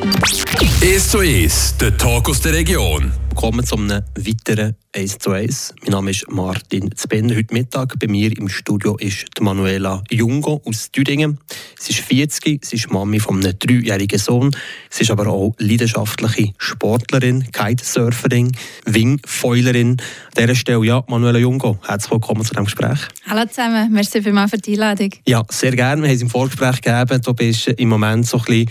1 zu 1, der Talk aus der Region. Willkommen zu einem weiteren 1 zu 1. Mein Name ist Martin Zbenner. Heute Mittag bei mir im Studio ist die Manuela Jungo aus Thüringen. Sie ist 40, sie ist Mami von einem dreijährigen Sohn. Sie ist aber auch leidenschaftliche Sportlerin, Kitesurferin, Wingfoilerin. An dieser Stelle, ja, Manuela Jungo, herzlich willkommen zu diesem Gespräch. Hallo zusammen, merci vielmals für die Einladung. Ja, sehr gerne. Wir haben es im Vorgespräch gegeben. Du bist im Moment so ein bisschen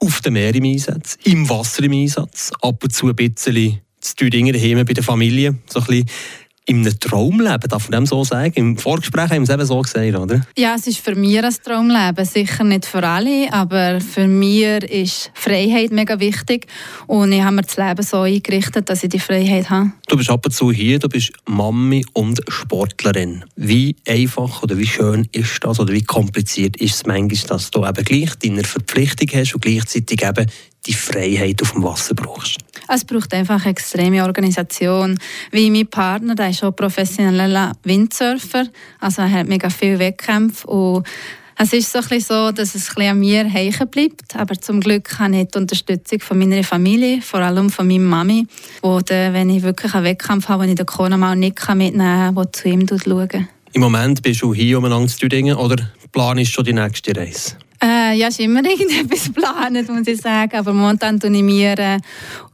auf dem Meer im Einsatz, im Wasser im Einsatz, ab und zu ein bisschen zu Thüringen daheim bei der Familie, so ein bisschen in einem Traumleben, darf man dem so sagen? Im Vorgespräch haben wir es eben so gesagt, oder? Ja, es ist für mich ein Traumleben. Sicher nicht für alle, aber für mich ist Freiheit mega wichtig. Und ich habe mir das Leben so eingerichtet, dass ich die Freiheit habe. Du bist ab und zu hier, du bist Mami und Sportlerin. Wie einfach oder wie schön ist das oder wie kompliziert ist es manchmal, dass du eben gleich deine Verpflichtung hast und gleichzeitig eben die Freiheit auf dem Wasser brauchst? Es braucht einfach eine extreme Organisation. Wie mein Partner, der ist auch professioneller Windsurfer, also er hat mega viele Wettkämpfe und es ist so, ein bisschen so, dass es ein an mir hängen bleibt. Aber zum Glück habe ich die Unterstützung von meiner Familie, vor allem von meiner Mami, wo der, wenn ich wirklich einen Wettkampf habe, den ich den Corona mal nicht mitnehmen kann, der zu ihm schaut. Im Moment bist du hier umeinander zu Thüringen oder planst schon die nächste Reise? Äh, ja, ist immer irgendetwas geplant, muss ich sagen. Aber momentan tue ich mir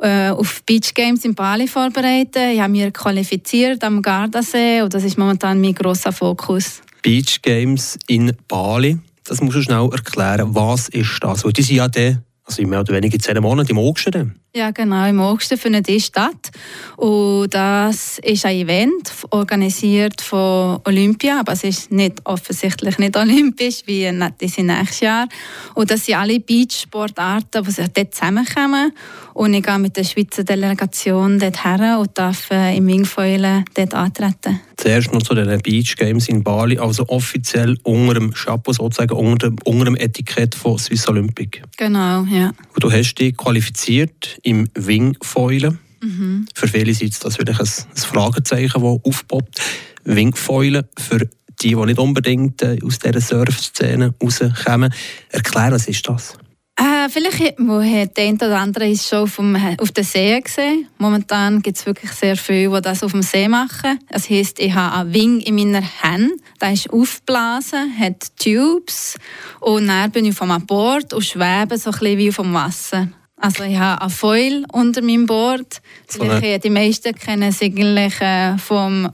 äh, auf Beach Games in Bali vorbereiten. Ich habe mich qualifiziert am Gardasee und das ist momentan mein grosser Fokus. Beach Games in Bali, das musst du schnell erklären. Was ist das? Weil die sind ja der also mehr oder weniger zehn Monate im August. Ja, genau, im August findet die statt. Und das ist ein Event, organisiert von Olympia, aber es ist nicht, offensichtlich nicht olympisch, wie das nächstes Jahr. Und das sind alle Beachsportarten, die sich dort zusammenkommen. Und ich gehe mit der Schweizer Delegation dort her und darf äh, im Wingfoilen dort antreten. Zuerst noch zu den Beach Games in Bali, also offiziell unter dem Chapeau, sozusagen unter dem, unter dem Etikett von Swiss Olympic. Genau, ja. Du hast dich qualifiziert im Wingfoilen. Mhm. Für viele ist das wirklich ein, ein Fragezeichen, das aufpoppt. Wingfoilen für die, die nicht unbedingt äh, aus dieser Surf-Szene rauskommen. Erklär, was ist das? Äh, vielleicht hat der eine oder andere ist schon auf, dem, auf den See gesehen. Momentan gibt es wirklich sehr viele, die das auf dem See machen. Das heisst, ich habe einen Wing in meiner Hand. Der ist aufgeblasen, hat Tubes. Und dann bin ich vom Bord und schwebe so ein bisschen wie auf dem Wasser. Also ich habe ein Foil unter meinem Board. So die meisten kennen es eigentlich äh, vom,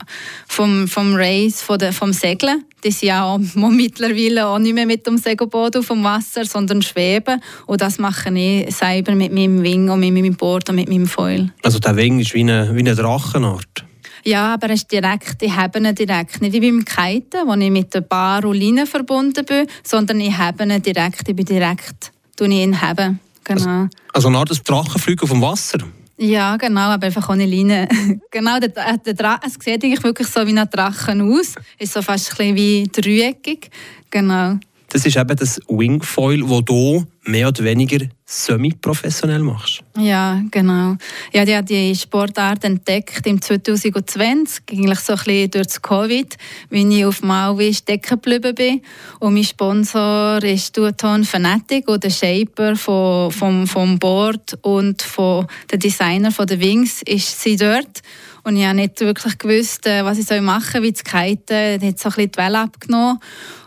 vom, vom Race, der, vom Segeln. Die sind ja mittlerweile auch nicht mehr mit dem Segelboot auf dem Wasser, sondern schweben. Und das mache ich selber mit meinem Wing und mit meinem Board und mit meinem Foil. Also der Wing ist wie eine, wie eine Drachenart? Ja, aber er ist direkt, ich habe ihn direkt. Nicht wie beim Kiten, wo ich mit der Bar und Leine verbunden bin, sondern ich habe ihn direkt, ich bin direkt, tue ich ihn haben. Genau. Also, also eine Art Drachenflug auf dem Wasser? Ja, genau, aber einfach ohne Leine. genau, der, der Dra es sieht eigentlich wirklich so wie ein Drachen aus. Ist so fast ein bisschen wie dreieckig. Genau. Das ist eben das Wingfoil, das du mehr oder weniger semi-professionell machst. Ja, genau. Ja, die hat die Sportart entdeckt im 2020, eigentlich so ein bisschen durch das Covid, wie ich auf Maui stecken geblieben bin. Und mein Sponsor ist Duaton Fanatic oder Shaper von, vom, vom Board und von der Designer von der Wings ist sie dort. Und ich habe nicht wirklich gewusst, äh, was ich machen soll, wie zu kiten. Ich hat so ein bisschen die Welle abgenommen.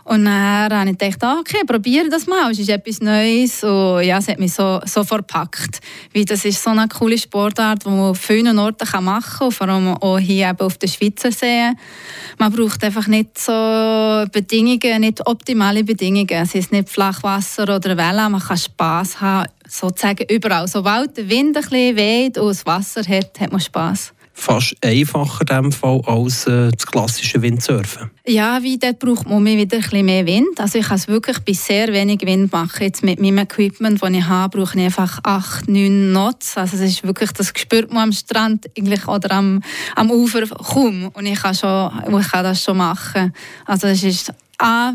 Und dann habe ich gedacht, ah, okay, probiere das mal, es ist etwas Neues. Und ja, es hat mich so, so verpackt. Weil das ist so eine coole Sportart, die man auf vielen Orten machen kann, vor allem auch hier eben auf den Schweizer See. Man braucht einfach nicht so Bedingungen, nicht optimale Bedingungen. Es ist nicht Flachwasser oder Welle, man kann Spass haben, sozusagen überall. Sobald der Wind ein bisschen weht und das Wasser hat, hat man Spass fast einfacher in dem Fall als äh, das klassische Windsurfen. Ja, wie dort braucht man wieder ein bisschen mehr Wind. Also ich kann es wirklich bei sehr wenig Wind machen. Jetzt mit meinem Equipment, das ich habe, brauche ich einfach 8, 9 Knots. Also es ist wirklich, das spürt man am Strand eigentlich oder am, am Ufer kaum. Und ich kann, schon, ich kann das schon machen. Also es ist A,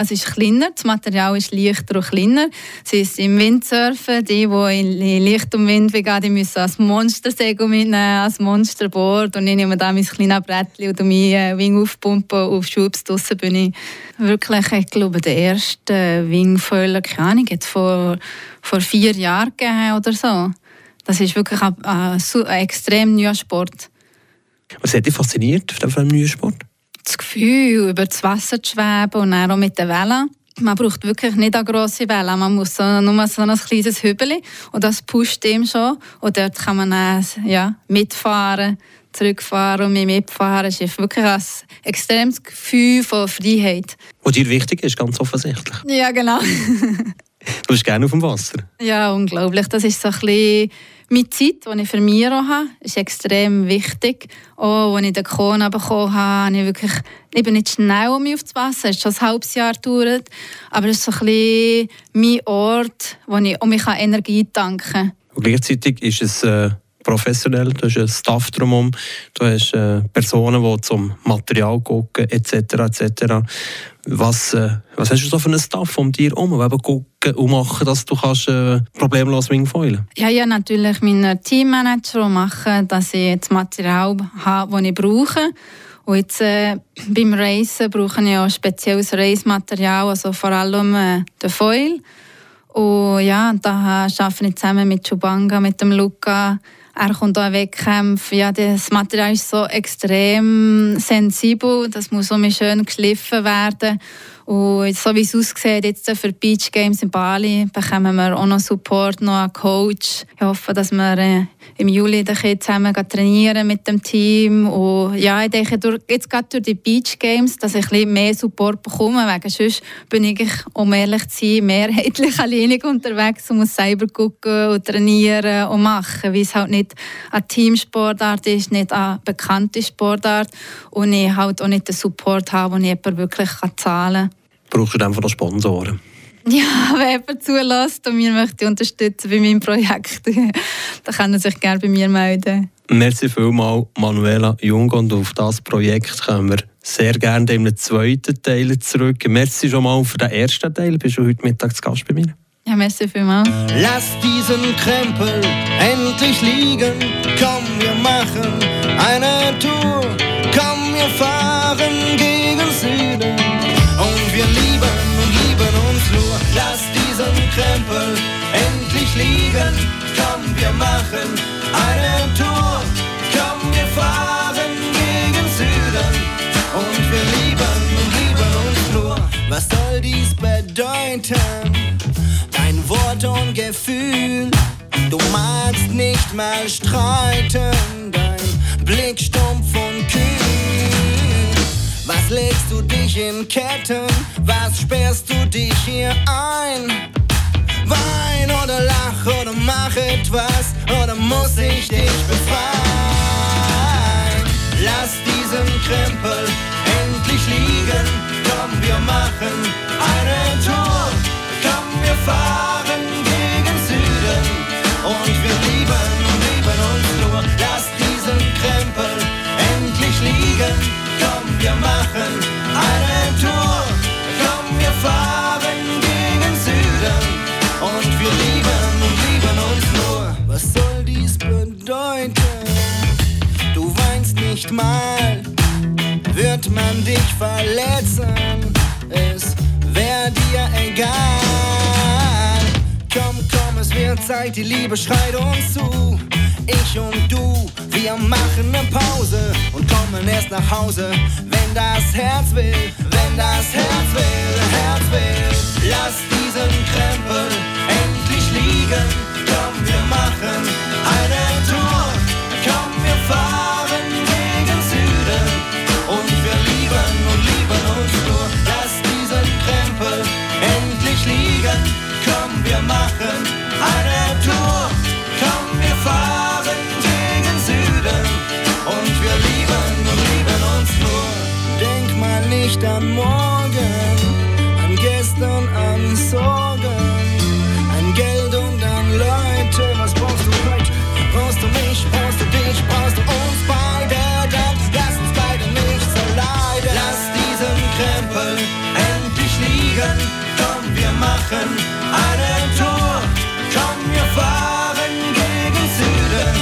es ist kleiner, das Material ist leichter und kleiner. Sie ist im Windsurfen, die, die in Licht und Wind gehen, die müssen als Monstersegel mitnehmen, als Monsterboard. Und ich nehme da mein kleines Brettchen und meinen äh, Wing aufpumpen auf Schubs. Draussen bin ich wirklich, ich glaube, der erste Wingfoiler, keine Ahnung, jetzt vor, vor vier Jahren gegeben oder so. Das ist wirklich ein, ein, ein extrem neuer Sport. Was hat dich fasziniert auf diesem neuen Sport? Das Gefühl, über das Wasser zu schweben und dann auch mit den Wellen. Man braucht wirklich nicht eine grosse Welle, man muss so, nur so ein kleines Hübeli und das pusht ihm schon. Und dort kann man dann, ja, mitfahren, zurückfahren und mitfahren. Es ist wirklich ein extremes Gefühl von Freiheit. Was dir wichtig ist, ganz offensichtlich. Ja, genau. du bist gerne auf dem Wasser. Ja, unglaublich. Das ist so ein bisschen meine Zeit, die ich für mich auch habe, ist extrem wichtig. Auch als ich den Corona bekommen habe, habe ich wirklich, ich bin nicht schnell um mich auf das Wasser, es ist schon ein halbes Jahr gedauert, aber es ist so ein bisschen mein Ort, wo ich um mich Energie tanken kann. Und gleichzeitig ist es äh, professionell, du hast einen Staff drumherum, du hast äh, Personen, die zum Material gucken, etc. etc. Was, äh, was hast du so für einen Staff um dir herum, der gucken und machen, dass du kannst, äh, problemlos wingfoilen Ja, ja, natürlich meinen Teammanager machen, dass ich das Material habe, das ich brauche. Und jetzt äh, beim Reisen brauche ich auch spezielles Reismaterial, also vor allem äh, den Foil. Und ja, da arbeite ich zusammen mit Chubanga, mit dem Luca, er kommt auch Wettkämpfe. Ja, das Material ist so extrem sensibel, das muss so schön geschliffen werden. Und so wie es aussieht, jetzt für die Beach Games in Bali, bekommen wir auch noch Support, noch einen Coach. Ich hoffe, dass wir äh, im Juli zusammen trainieren mit dem Team. Und ja, ich denke, jetzt gerade durch die Beach Games, dass ich ein mehr Support bekomme, wegen sonst bin ich, um ehrlich zu sein, mehrheitlich alleinig unterwegs und muss selber gucken und trainieren und machen, weil es halt nicht eine Teamsportart ist, nicht eine bekannte Sportart und ich halt auch nicht den Support habe, den ich wirklich zahlen kann brauchst du dann von den Sponsoren? Ja, wer jemand zulässt und mir möchte unterstützen bei meinem Projekt, dann kann er sich gerne bei mir melden. Merci vielmals, Manuela Jung. Und auf das Projekt kommen wir sehr gerne in einem zweiten Teil zurück. Merci schon mal für den ersten Teil. Bist du heute Mittag zu Gast bei mir? Ja, merci vielmals. Lass diesen Krempel endlich liegen. Komm, wir machen eine Tour. Komm, wir fahren Krempel endlich liegen. Komm, wir machen eine Tour. Komm, wir fahren gegen Süden. Und wir lieben und lieben uns nur. Was soll dies bedeuten? Dein Wort und Gefühl. Du magst nicht mal streiten. Dein Blick stumpf und kühl. Was legst du dich in Ketten? Was sperrst du dich hier ein? Wein oder lach oder mach etwas oder muss ich dich befreien? Lass diesen Krempel endlich liegen. Komm, wir machen eine Tour. Komm, wir fahren Zeit, die Liebe schreit uns zu. Ich und du, wir machen ne Pause und kommen erst nach Hause, wenn das Herz will, wenn das Herz will, Herz will. Lass diesen Krempel endlich liegen. Komm, wir machen eine Tour. Komm, wir fahren gegen Süden und wir lieben und lieben uns nur. nicht an morgen, an gestern, an Sorgen, an Geld und an Leute. Was brauchst du heute? Brauchst du mich? Brauchst du dich? Brauchst du uns beide? Dann lass uns beide nicht so leiden. Lass diesen Krempel endlich liegen. Komm, wir machen einen Tour. Komm, wir fahren gegen Süden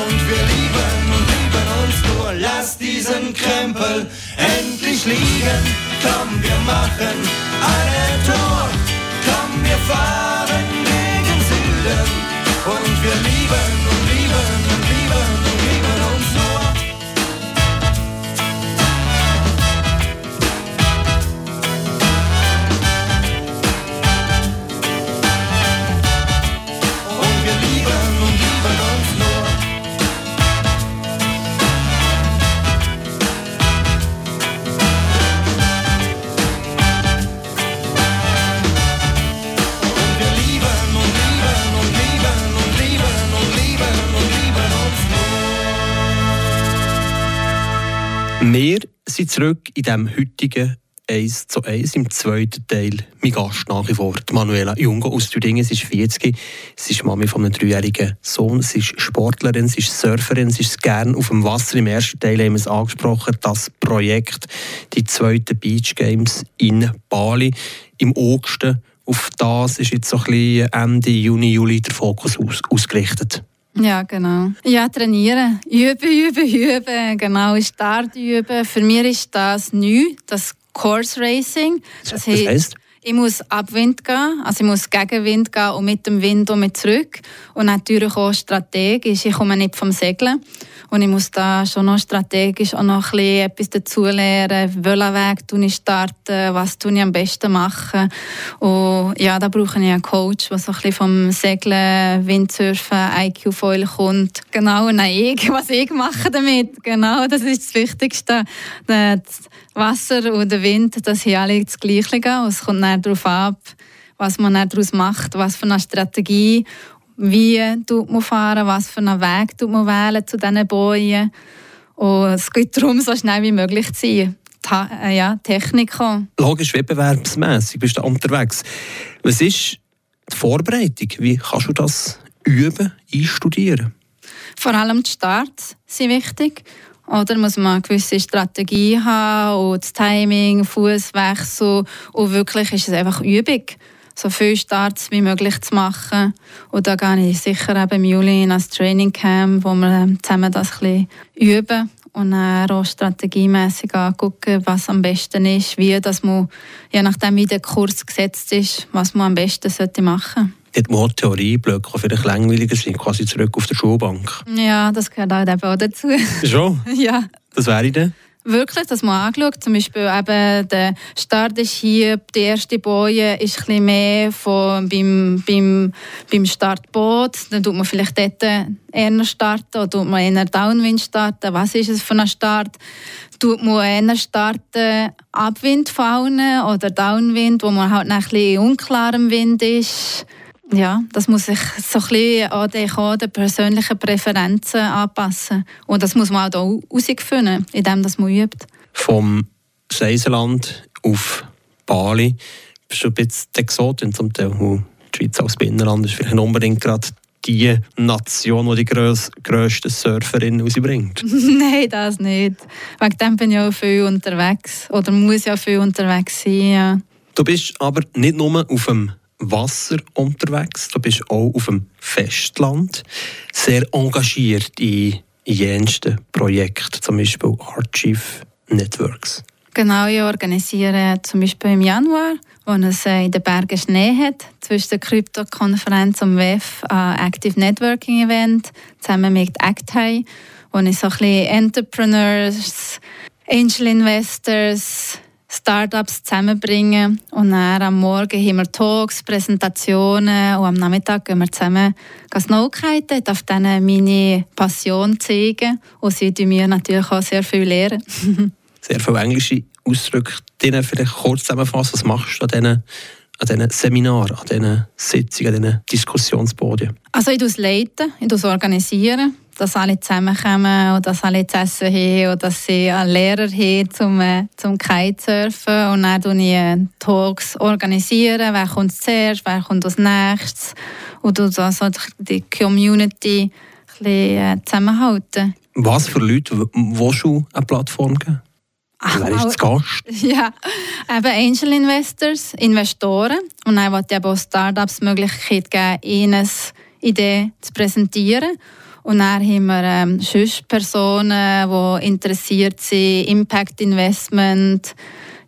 und wir lieben und lieben uns nur. Lass diesen Krempel endlich Komm, wir machen eine Tour. Komm, wir fahren gegen Süden und wir lieben und lieben Wir sind zurück in dem heutigen 1 zu 1 im zweiten Teil. Mein Gast nach wie vor, Manuela Jungo aus Thüringen. Sie ist 40, sie ist Mami von einem dreijährigen Sohn, sie ist Sportlerin, sie ist Surferin, sie ist gern auf dem Wasser. Im ersten Teil haben wir es angesprochen, das Projekt, die zweiten Beach Games in Bali. Im August auf das ist jetzt so ein bisschen Ende Juni, Juli der Fokus aus, ausgerichtet. Ja, genau. Ja, trainieren. Üben, üben, üben. Genau, Start üben. Für mich ist das neu, das Course Racing. Das heisst? Ich muss ab Wind gehen, also ich muss gegen Wind gehen und mit dem Wind um mich zurück. Und natürlich auch strategisch. Ich komme nicht vom Segeln. Und ich muss da schon noch strategisch auch noch ein bisschen etwas dazulernen. Welchen Weg tue ich starten? Was ich am besten machen? Und ja, da brauche ich einen Coach, der so ein bisschen vom Segeln, Windsurfen, IQ-Foil kommt. Genau, und ich, was ich mache damit. Genau, das ist das Wichtigste. Das Wasser und der Wind, das sind alle das Gleiche. Und es kommt dann darauf ab, was man dann daraus macht, was für eine Strategie, wie tut man fahren, was für einen Weg tut man wählen zu diesen Bojen. Und es geht darum, so schnell wie möglich zu sein. Ta äh, ja, Technik. Logisch, wettbewerbsmässig bist du da unterwegs. Was ist die Vorbereitung? Wie kannst du das üben, einstudieren? Vor allem die Starts sind wichtig. Oder muss man eine gewisse Strategie haben und das Timing, Fußwechsel und wirklich ist es einfach Übung, so viele Starts wie möglich zu machen. Und da gehe ich sicher eben im Juli in ein Trainingcamp, wo wir ähm, zusammen das ein üben und dann auch strategiemässig angucken, was am besten ist, wie das man, je nachdem wie der Kurs gesetzt ist, was man am besten sollte machen Dort muss die Theorie blöd vielleicht langweiliger sein, quasi zurück auf der Schulbank. Ja, das gehört halt eben auch dazu. Schon? ja. Das wäre dann? Wirklich, das mal angeschaut. Zum Beispiel eben der Start ist hier, die erste Boje ist ein bisschen mehr von beim, beim, beim Startboot. Dann tut man vielleicht dort eher starten oder tut man eher Downwind starten. Was ist es für ein Start? Tut man eher starten Abwind fallen oder Downwind, wo man halt ein bisschen unklarem Wind ist? Ja, das muss sich so ein bisschen an den, den persönlichen Präferenzen anpassen. Und das muss man auch herausfinden, indem das man übt. Vom Seiseland auf Bali bist du ein bisschen Exotin zum Teil. Und Die Schweiz als Binnenland ist vielleicht nicht unbedingt gerade die Nation, die die grös grössten Surferinnen rausbringt. Nein, das nicht. Wegen dem bin ich auch viel unterwegs. Oder muss ja viel unterwegs sein. Ja. Du bist aber nicht nur auf dem Wasser unterwegs, du bist auch auf dem Festland sehr engagiert in jensten Projekten, zum Beispiel Archive Networks. Genau, ich organisiere zum Beispiel im Januar, wo es äh, in den Bergen Schnee hat, zwischen der Krypto-Konferenz und WEF ein Active Networking Event zusammen mit ActHigh, wo ich so ein bisschen Entrepreneurs, Angel Investors, Startups zusammenbringen. Und dann am Morgen haben wir Talks, Präsentationen und am Nachmittag gehen wir zusammen Snowkiten. Ich darf denen meine Passion zeigen und sie tun mir natürlich auch sehr viel lernen. Sehr viele englische Ausdrücke. Denen vielleicht kurz zusammenfassen, was machst du an diesen, an diesen Seminaren, an diesen Sitzungen, an diesen Diskussionspodien? Also ich leite leiten, ich organisiere, dass alle zusammenkommen und dass alle zu essen haben und dass sie einen Lehrer haben zum, äh, zum Kitesurfen. Und dann organisiere ich äh, Talks, organisieren, wer kommt zuerst, wer kommt als nächstes. Und du also die Community ein bisschen, äh, zusammenhalten. Was für Leute willst du eine Plattform geben? Wer ist zu Gast? Ja, eben Angel Investors, Investoren. Und dann wollte ich eben auch Startups die Möglichkeit geben, ihnen eine Idee zu präsentieren. Und dann haben wir ähm, sonst Personen, die interessiert sind, Impact Investment,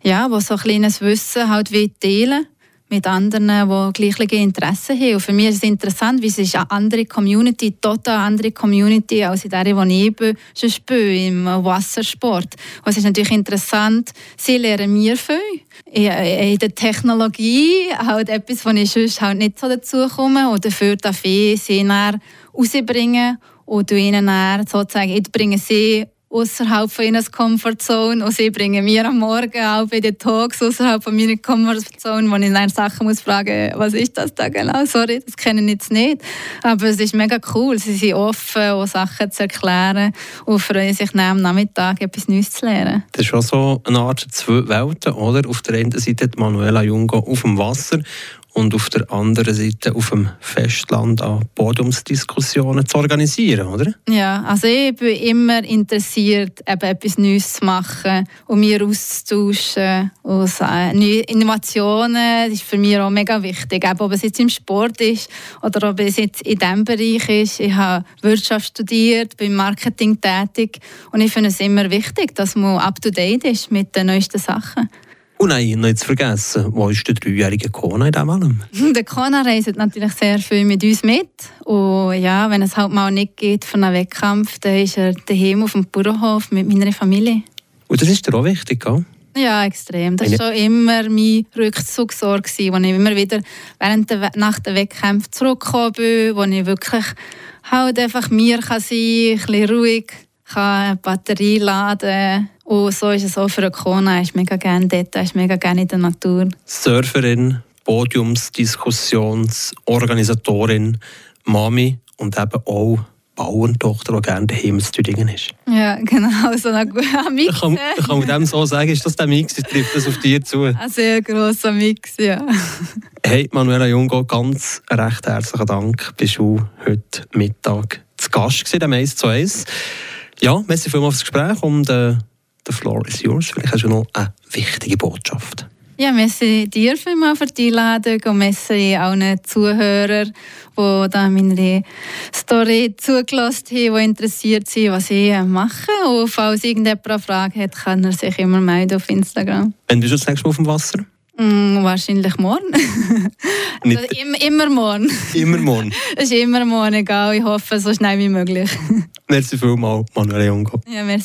ja, die so ein kleines Wissen halt teilen mit anderen, die gleiche Interessen haben. Und für mich ist es interessant, wie es ist eine andere Community, total andere Community als in der, die ich bin, sonst bin, im Wassersport. Und es ist natürlich interessant, sie lernen mir viel. In der Technologie halt etwas, wo ich sonst halt nicht so dazu komme. Und dafür darf ich sie rausbringen und ihnen dann sozusagen, ich bringe sie außerhalb von ihrer Comfortzone und sie bringen mir am Morgen auch bei den Talks außerhalb von meiner Comfortzone, wo ich dann Sachen muss fragen, was ist das da genau? Sorry, das kennen ich jetzt nicht. Aber es ist mega cool. Sie sind offen, um Sachen zu erklären und freuen sich am Nachmittag etwas Neues zu lernen. Das ist schon so eine Art zwei Welten, oder? Auf der einen Seite Manuela Jungo auf dem Wasser und auf der anderen Seite auf dem Festland an Podiumsdiskussionen zu organisieren, oder? Ja, also ich bin immer interessiert, eben etwas Neues zu machen und mir auszutauschen. Und neue Innovationen ist für mich auch mega wichtig, eben, ob es jetzt im Sport ist oder ob es jetzt in diesem Bereich ist. Ich habe Wirtschaft studiert, bin im Marketing tätig und ich finde es immer wichtig, dass man up-to-date ist mit den neuesten Sachen. Und nicht zu vergessen, wo ist der dreijährige Kona in diesem allem? Der Kona reist natürlich sehr viel mit uns mit. Und ja, wenn es halt mal nicht geht für einen Wettkampf, dann ist er daheim auf dem Bauernhof mit meiner Familie. Und das ist dir auch wichtig, gell? Ja, extrem. Das war schon immer mein Rückzugsort, wo ich immer wieder während der, nach den Wettkämpfen zurückgekommen bin, wo ich wirklich halt einfach mir kann sein kann, ein bisschen ruhig, kann eine Batterie laden und so ist es auch für Kona. Er ist mega gerne dort, ist mega gerne in der Natur. Surferin, Podiumsdiskussionsorganisatorin, Mami und eben auch Bauerntochter, die gerne daheim zu Tüdingen ist. Ja, genau, so ein guter Mix. Ich kann, ich kann mit dem so sagen, ist das der Mix, trifft das auf dich zu? Ein sehr grosser Mix, ja. Hey, Manuela Jungo, ganz recht herzlichen Dank. Bist du heute Mittag zu Gast gewesen, am 1 zu 1. Ja, merci vielmals fürs Gespräch und äh, The floor is yours. Vielleicht hast du noch eine wichtige Botschaft. Ja, merci dir vielmals für die Einladung und merci allen Zuhörern, die da meine Story zugelassen haben, die interessiert sind, was ich mache. Und falls irgendjemand eine Frage hat, kann er sich immer melden auf Instagram. Wann bist du das nächste Mal auf dem Wasser? Mm, wahrscheinlich morgen. also immer, immer morgen. Immer morgen? Es ist immer morgen, egal. Ich hoffe, so schnell wie möglich. merci vielmals, Manuel Jungo. Ja, merci.